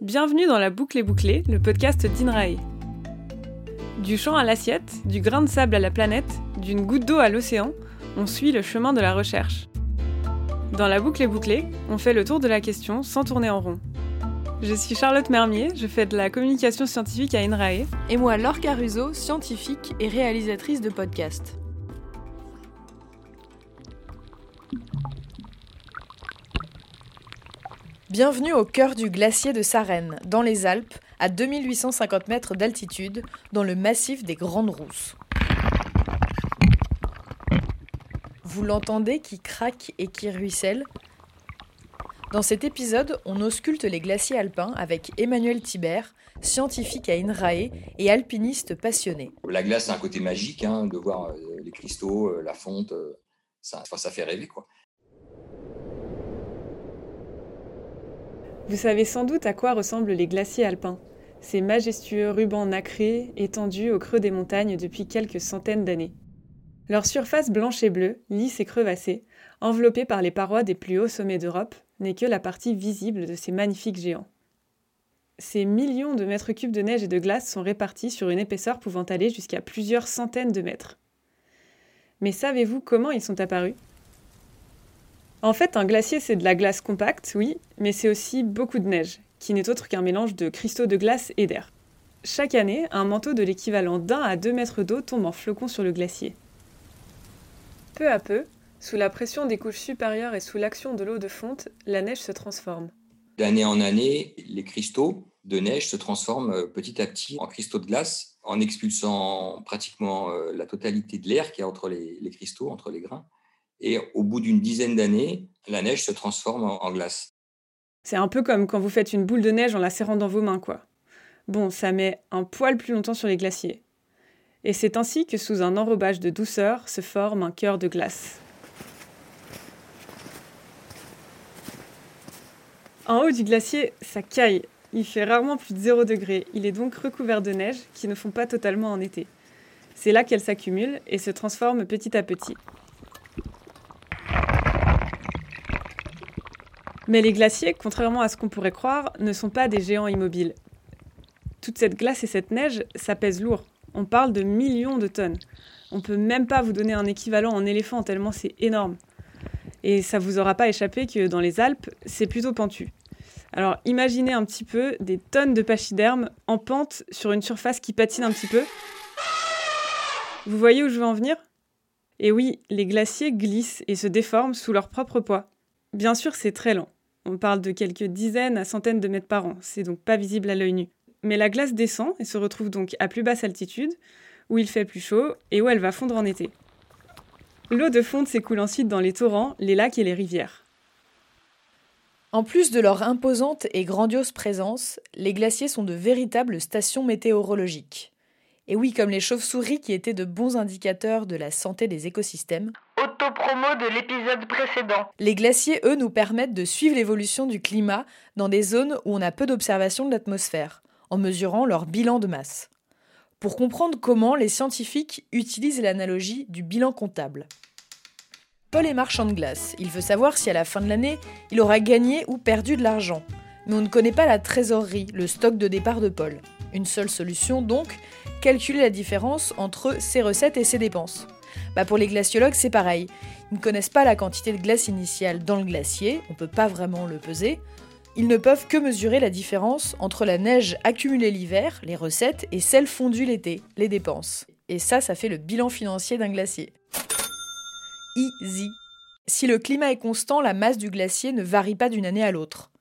Bienvenue dans la boucle et bouclée, le podcast d'INRAE. Du champ à l'assiette, du grain de sable à la planète, d'une goutte d'eau à l'océan, on suit le chemin de la recherche. Dans la boucle et bouclée, on fait le tour de la question sans tourner en rond. Je suis Charlotte Mermier, je fais de la communication scientifique à INRAE. Et moi, Laure Caruso, scientifique et réalisatrice de podcasts. Bienvenue au cœur du glacier de Sarenne, dans les Alpes, à 2850 mètres d'altitude, dans le massif des Grandes Rousses. Vous l'entendez qui craque et qui ruisselle? Dans cet épisode, on ausculte les glaciers alpins avec Emmanuel Thibert, scientifique à INRAE et alpiniste passionné. La glace a un côté magique, hein, de voir euh, les cristaux, euh, la fonte, euh, ça, fait rêver. Vous savez sans doute à quoi ressemblent les glaciers alpins, ces majestueux rubans nacrés étendus au creux des montagnes depuis quelques centaines d'années. Leur surface blanche et bleue, lisse et crevassée, enveloppée par les parois des plus hauts sommets d'Europe, n'est que la partie visible de ces magnifiques géants. Ces millions de mètres cubes de neige et de glace sont répartis sur une épaisseur pouvant aller jusqu'à plusieurs centaines de mètres. Mais savez-vous comment ils sont apparus? En fait, un glacier, c'est de la glace compacte, oui, mais c'est aussi beaucoup de neige, qui n'est autre qu'un mélange de cristaux de glace et d'air. Chaque année, un manteau de l'équivalent d'un à deux mètres d'eau tombe en flocons sur le glacier. Peu à peu, sous la pression des couches supérieures et sous l'action de l'eau de fonte, la neige se transforme. D'année en année, les cristaux de neige se transforment euh, petit à petit en cristaux de glace, en expulsant pratiquement euh, la totalité de l'air qu'il y a entre les cristaux, entre les grains. Et au bout d'une dizaine d'années, la neige se transforme en, glace. C'est un peu comme quand vous faites une boule de neige en la serrant dans vos mains, quoi. Bon, ça met un poil plus longtemps sur les glaciers. Et c'est ainsi que sous un enrobage de douceur se forme un cœur de glace. En haut du glacier, ça caille. Il fait rarement plus de 0 degré. Il est donc recouvert de neige qui ne fond pas totalement en été. C'est là qu'elle s'accumule et se transforme petit à petit. Mais les glaciers, contrairement à ce qu'on pourrait croire, ne sont pas des géants immobiles. Toute cette glace et cette neige, ça pèse lourd. On parle de millions de tonnes. On peut même pas vous donner un équivalent en éléphant tellement c'est énorme. Et ça vous aura pas échappé que dans les Alpes, c'est plutôt pentu. Alors imaginez un petit peu des tonnes de pachydermes en pente sur une surface qui patine un petit peu. Vous voyez où je veux en venir? Et oui, les glaciers glissent et se déforment sous leur propre poids. Bien sûr, c'est très lent. On parle de quelques dizaines à centaines de mètres par an, c'est donc pas visible à l'œil nu. Mais la glace descend et se retrouve donc à plus basse altitude, où il fait plus chaud et où elle va fondre en été. L'eau de fonte s'écoule ensuite dans les torrents, les lacs et les rivières. En plus de leur imposante et grandiose présence, les glaciers sont de véritables stations météorologiques. Et oui, comme les chauves-souris qui étaient de bons indicateurs de la santé des écosystèmes, promo de l'épisode précédent. Les glaciers, eux, nous permettent de suivre l'évolution du climat dans des zones où on a peu d'observation de l'atmosphère, en mesurant leur bilan de masse. Pour comprendre comment les scientifiques utilisent l'analogie du bilan comptable. Paul est marchand de glace. Il veut savoir si à la fin de l'année, il aura gagné ou perdu de l'argent. Mais on ne connaît pas la trésorerie, le stock de départ de Paul. Une seule solution donc, calculer la différence entre ses recettes et ses dépenses. Bah pour les glaciologues, c'est pareil. Ils ne connaissent pas la quantité de glace initiale dans le glacier, on ne peut pas vraiment le peser. Ils ne peuvent que mesurer la différence entre la neige accumulée l'hiver, les recettes, et celle fondue l'été, les dépenses. Et ça, ça fait le bilan financier d'un glacier. Easy. Si le climat est constant, la masse du glacier ne varie pas d'une année à l'autre.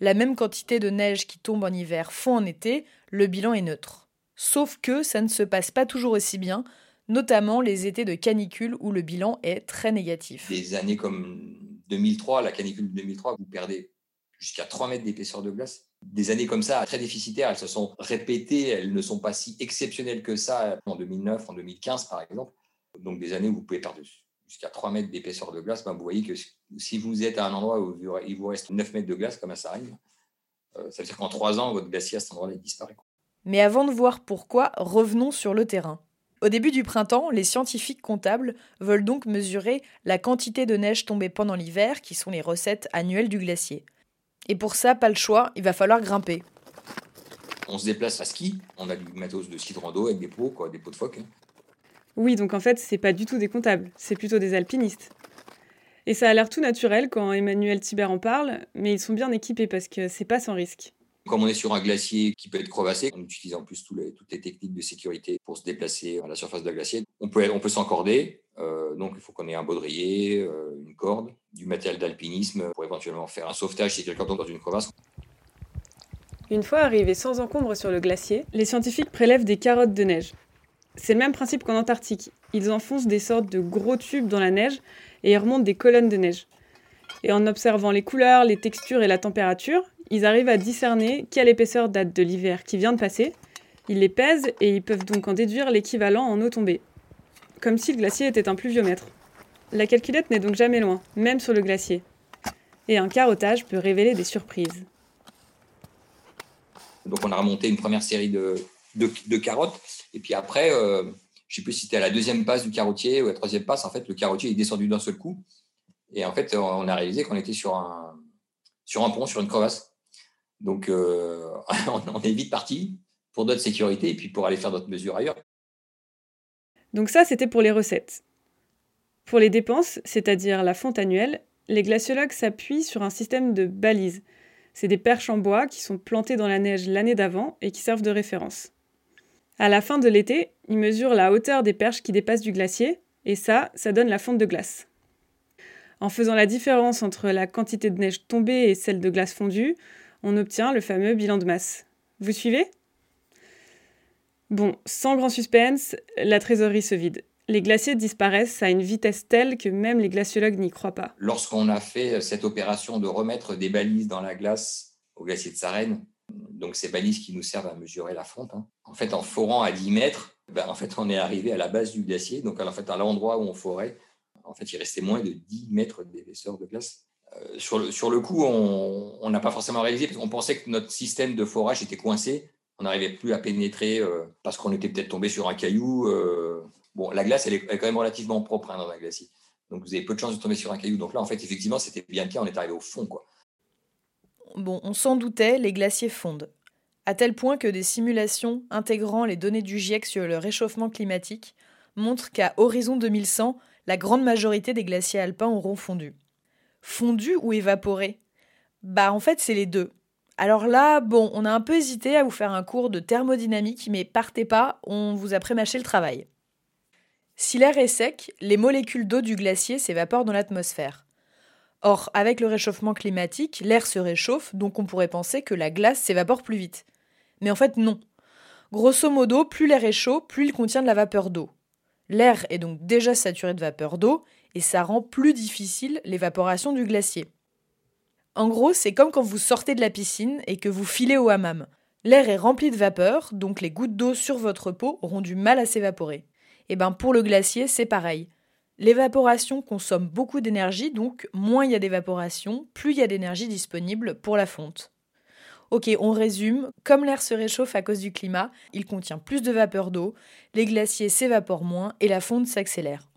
La même quantité de neige qui tombe en hiver fond en été, le bilan est neutre. Sauf que ça ne se passe pas toujours aussi bien, notamment les étés de canicule où le bilan est très négatif. Des années comme 2003, la canicule de 2003, vous perdez jusqu'à 3 mètres d'épaisseur de glace. Des années comme ça, très déficitaires, elles se sont répétées, elles ne sont pas si exceptionnelles que ça en 2009, en 2015 par exemple. Donc des années où vous pouvez perdre jusqu'à 3 mètres d'épaisseur de glace, ben vous voyez que si vous êtes à un endroit où il vous reste 9 mètres de glace, comme ça arrive, euh, ça veut dire qu'en 3 ans, votre glacier à cet endroit-là disparaît. Mais avant de voir pourquoi, revenons sur le terrain. Au début du printemps, les scientifiques comptables veulent donc mesurer la quantité de neige tombée pendant l'hiver, qui sont les recettes annuelles du glacier. Et pour ça, pas le choix, il va falloir grimper. on se déplace à ski, on a du matos de ski de rando avec des pots, quoi, des pots de phoque. hein. Oui, donc en fait, c'est pas du tout des comptables, c'est plutôt des alpinistes. Et ça a l'air tout naturel quand Emmanuel Thibert en parle, mais ils sont bien équipés parce que c'est pas sans risque. Comme on est sur un glacier qui peut être crevassé, on utilise en plus toutes les techniques de sécurité pour se déplacer à la surface de glacier. On peut, on peut s'encorder, euh, donc il faut qu'on ait un baudrier, euh, une corde, du matériel d'alpinisme pour éventuellement faire un sauvetage si quelqu'un tombe dans une crevasse. Une fois arrivés sans encombre sur le glacier, les scientifiques prélèvent des carottes de neige. C'est le même principe qu'en Antarctique. Ils enfoncent des sortes de gros tubes dans la neige et y remontent des colonnes de neige. Et en observant les couleurs, les textures et la température, ils arrivent à discerner quelle épaisseur date de l'hiver qui vient de passer. Ils les pèsent et ils peuvent donc en déduire l'équivalent en eau tombée. Comme si le glacier était un pluviomètre. La calculette n'est donc jamais loin, même sur le glacier. Et un carottage peut révéler des surprises. Donc on a remonté une première série de, de, carottes. Et puis après, euh, je ne sais plus si c'était à la deuxième passe du carottier ou à la troisième passe, en fait, le carottier est descendu d'un seul coup. Et en fait, on a réalisé qu'on était sur un, sur un pont, sur une crevasse. Donc euh, on, est vite parti pour notre sécurité et puis pour aller faire d'autres mesures ailleurs. Donc ça, c'était pour les recettes. Pour les dépenses, c'est-à-dire la fonte annuelle, les glaciologues s'appuient sur un système de balises. C'est des perches en bois qui sont plantées dans la neige l'année d'avant et qui servent de référence. À la fin de l'été, ils mesurent la hauteur des perches qui dépassent du glacier, et ça, ça donne la fonte de glace. En faisant la différence entre la quantité de neige tombée et celle de glace fondue, on obtient le fameux bilan de masse. Vous suivez? Bon, sans grand suspense, la trésorerie se vide. Les glaciers disparaissent à une vitesse telle que même les glaciologues n'y croient pas. Lorsqu'on a fait cette opération de remettre des balises dans la glace au glacier de Sarenne, donc ces balises qui nous servent à mesurer la fonte, hein, en fait, en forant à 10 mètres, ben, en fait, on est arrivé à la base du glacier. Donc, en fait, à l'endroit où on forait, en fait, il restait moins de 10 mètres d'épaisseur de glace. Euh, sur, le, coup, on n'a pas forcément réalisé parce qu'on pensait que notre système de forage était coincé. On n'arrivait plus à pénétrer euh, parce qu'on était peut-être tombé sur un caillou. Euh, Bon, la glace, elle est, elle est, quand même relativement propre hein, dans un glacier. Donc, vous avez peu de chances de tomber sur un caillou. Donc là, en fait, effectivement, c'était bien le cas. On est arrivé au fond, quoi. Bon, on s'en doutait, les glaciers fondent. À tel point que des simulations intégrant les données du GIEC sur le réchauffement climatique montrent qu'à horizon 2100, la grande majorité des glaciers alpins auront fondu. Fondu ou évaporé Bah, en fait, c'est les deux. Alors là, bon, on a un peu hésité à vous faire un cours de thermodynamique, mais partez pas, on vous a prémâché le travail. Si l'air est sec, les molécules d'eau du glacier s'évaporent dans l'atmosphère. Or, avec le réchauffement climatique, l'air se réchauffe, donc on pourrait penser que la glace s'évapore plus vite. Mais en fait, non. Grosso modo, plus l'air est chaud, plus il contient de la vapeur d'eau. L'air est donc déjà saturé de vapeur d'eau, et ça rend plus difficile l'évaporation du glacier. En gros, c'est comme quand vous sortez de la piscine et que vous filez au hammam. L'air est rempli de vapeur, donc les gouttes d'eau sur votre peau auront du mal à s'évaporer. Et ben pour le glacier, c'est pareil. L'évaporation consomme beaucoup d'énergie, donc moins il y a d'évaporation, plus il y a d'énergie disponible pour la fonte. Ok, on résume. Comme l'air se réchauffe à cause du climat, il contient plus de vapeur d'eau, les glaciers s'évaporent moins et la fonte s'accélère.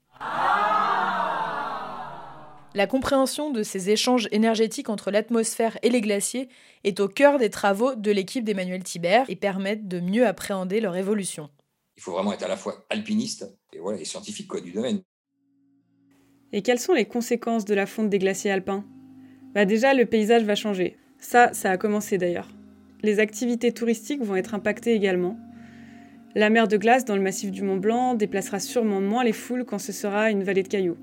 La compréhension de ces échanges énergétiques entre l'atmosphère et les glaciers est au cœur des travaux de l'équipe d'Emmanuel Thibert et permettent de mieux appréhender leur évolution. Il faut vraiment être à la fois alpiniste et, voilà, et scientifique quoi, du domaine. Et quelles sont les conséquences de la fonte des glaciers alpins? Bah Déjà, le paysage va changer. Ça, ça a commencé d'ailleurs. Les activités touristiques vont être impactées également. La mer de glace dans le massif du Mont Blanc déplacera sûrement moins les foules quand ce sera une vallée de cailloux.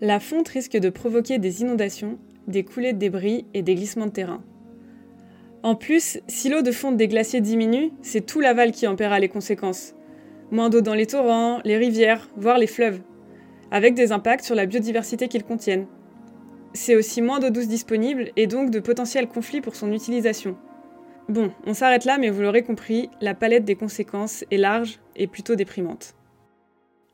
La fonte risque de provoquer des inondations, des coulées de débris et des glissements de terrain. En plus, si l'eau de fonte des glaciers diminue, c'est tout l'aval qui en paiera les conséquences. Moins d'eau dans les torrents, les rivières, voire les fleuves, avec des impacts sur la biodiversité qu'ils contiennent. C'est aussi moins d'eau douce disponible et donc de potentiels conflits pour son utilisation. Bon, on s'arrête là, mais vous l'aurez compris, la palette des conséquences est large et plutôt déprimante.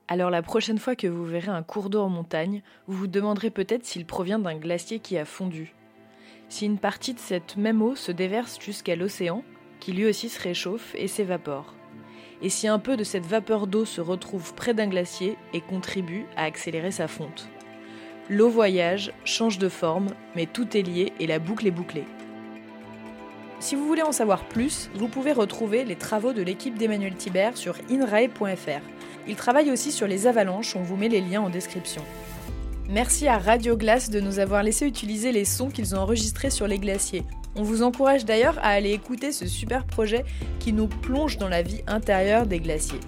Alors la prochaine fois que vous verrez un cours d'eau en montagne, vous vous demanderez peut-être s'il provient d'un glacier qui a fondu. Si une partie de cette même eau se déverse jusqu'à l'océan, qui lui aussi se réchauffe et s'évapore. Et si un peu de cette vapeur d'eau se retrouve près d'un glacier et contribue à accélérer sa fonte. L'eau voyage, change de forme, mais tout est lié et la boucle est bouclée. Si vous voulez en savoir plus, vous pouvez retrouver les travaux de l'équipe d'Emmanuel Thibert sur inrae.fr. Il travaille aussi sur les avalanches, on vous met les liens en description. Merci à Radio Glace de nous avoir laissé utiliser les sons qu'ils ont enregistrés sur les glaciers. On vous encourage d'ailleurs à aller écouter ce super projet qui nous plonge dans la vie intérieure des glaciers.